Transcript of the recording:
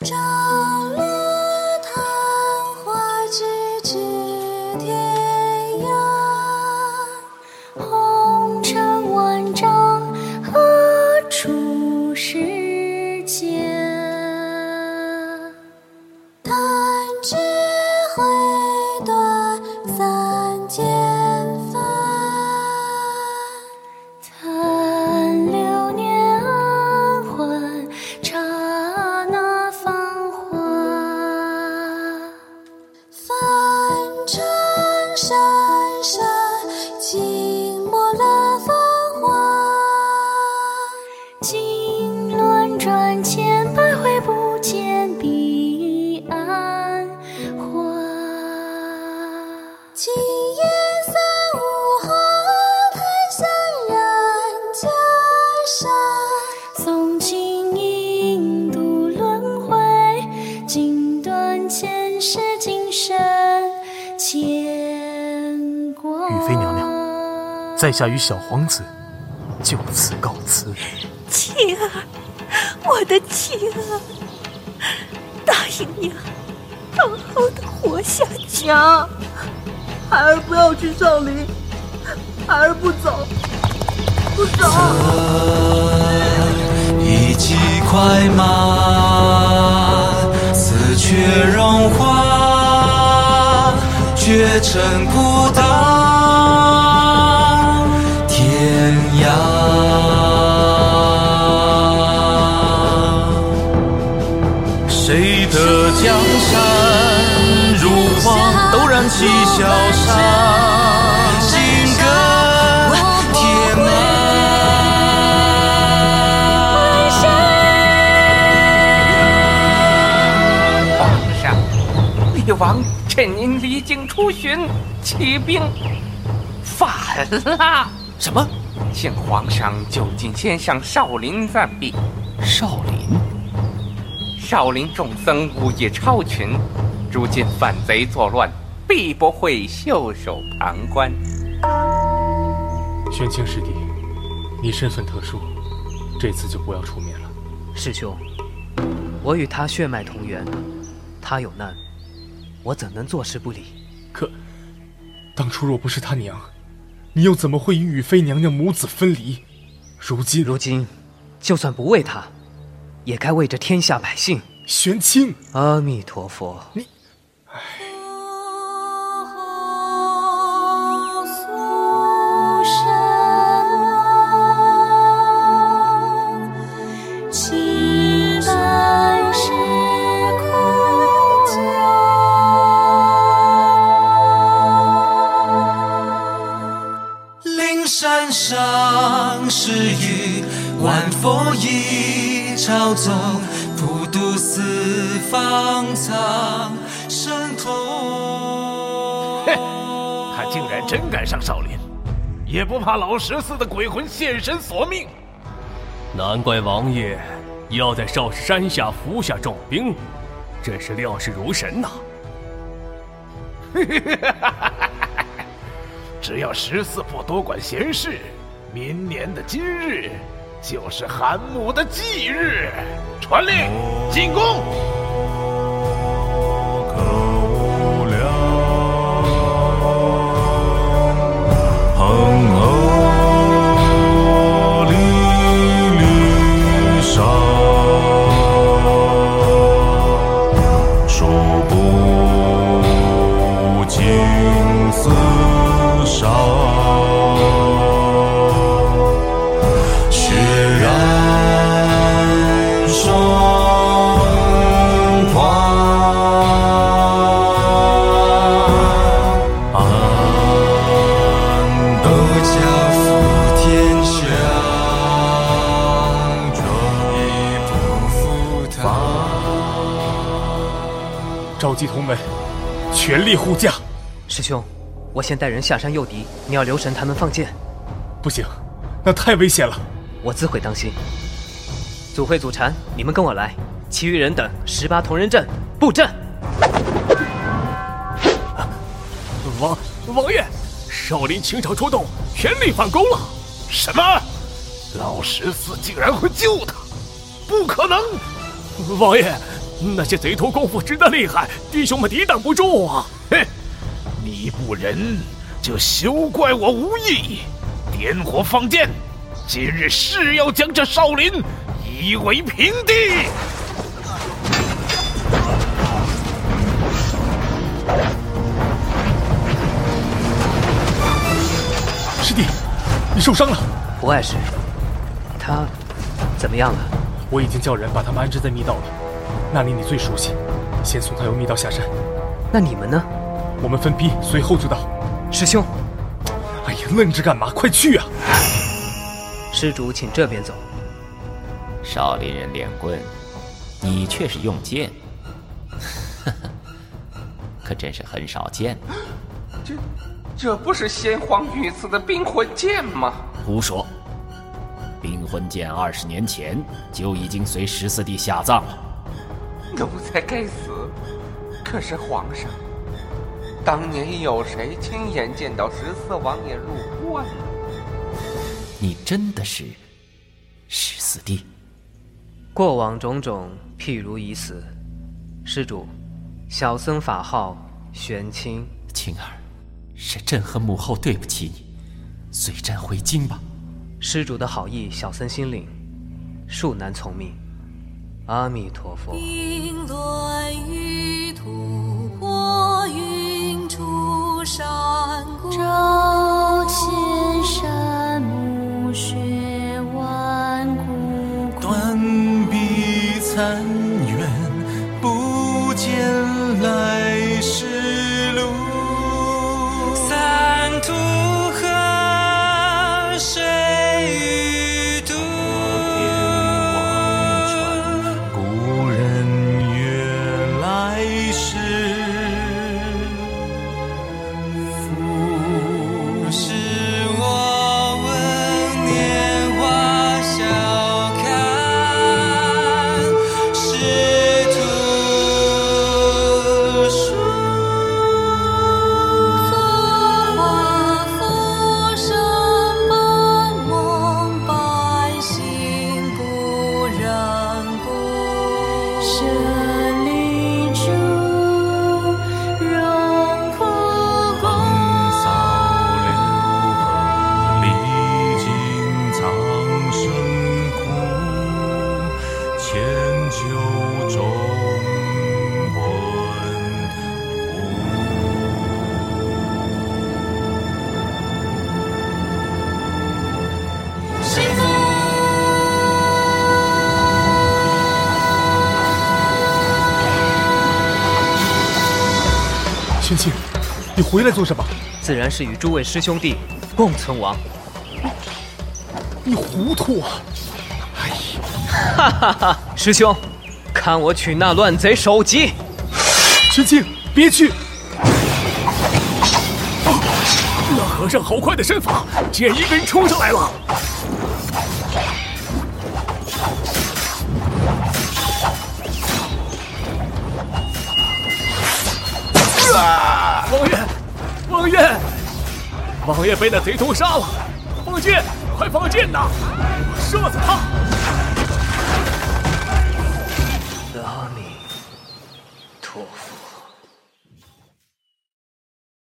朝今夜三五好，檀香染江山。诵经引渡轮回，锦断前世今生牵挂。雨妃娘娘，在下与小皇子就此告辞。妻儿，我的妻儿，答应娘，好好的活下去。娘，孩儿不要去少林，孩儿不走，不走。一骑快马，丝却融化，绝尘孤岛趁您离京出巡，起兵反了。什么？请皇上就近先向少林暂避。少林？少林众僧武艺超群，如今反贼作乱，必不会袖手旁观。玄清师弟，你身份特殊，这次就不要出面了。师兄，我与他血脉同源，他有难，我怎能坐视不理？可，当初若不是他娘，你又怎么会与雨妃娘娘母子分离？如今，如今，就算不为他，也该为这天下百姓。玄清，阿弥陀佛。你，是雨，万风一朝走，普渡四方藏神通。他竟然真敢上少林，也不怕老十四的鬼魂现身索命。难怪王爷要在少室山下服下重兵，真是料事如神呐！只要十四不多管闲事，明年的今日就是韩母的忌日。传令，进宫！召集同门，全力护驾。师兄，我先带人下山诱敌，你要留神他们放箭。不行，那太危险了。我自会当心。祖慧、祖禅，你们跟我来，其余人等十八铜人阵布阵。王王爷，少林倾巢出动，全力反攻了！什么？老十四竟然会救他？不可能！王爷，那些贼头功夫真的厉害，弟兄们抵挡不住啊！哼，你不仁，就休怪我无义。点火放箭，今日誓要将这少林夷为平地。师弟，你受伤了。不碍事。他怎么样了？我已经叫人把他们安置在密道了。那里你最熟悉，先送他由密道下山。那你们呢？我们分批随后就到。师兄，哎呀，愣着干嘛？快去啊！施主，请这边走。少林人练棍，你却是用剑，可真是很少见。这，这不是先皇御赐的冰魂剑吗？胡说！冰魂剑二十年前就已经随十四弟下葬了。奴才该死！可是皇上，当年有谁亲眼见到十四王爷入关呢？你真的是十四弟？过往种种，譬如已死。施主，小僧法号玄清。青儿，是朕和母后对不起你，随朕回京吧。施主的好意，小僧心领，恕难从命。阿弥陀佛。冰轮玉土破云出山谷，秋中问师父。玄清，你回来做什么？自然是与诸位师兄弟共存亡。你糊涂啊！哎呀，哈哈哈！师兄，看我取那乱贼首级！师青，别去！那和尚好快的身法，竟然一个人冲上来了！王爷，王爷，王爷被那贼头杀了！放箭，快放箭呐！射死他！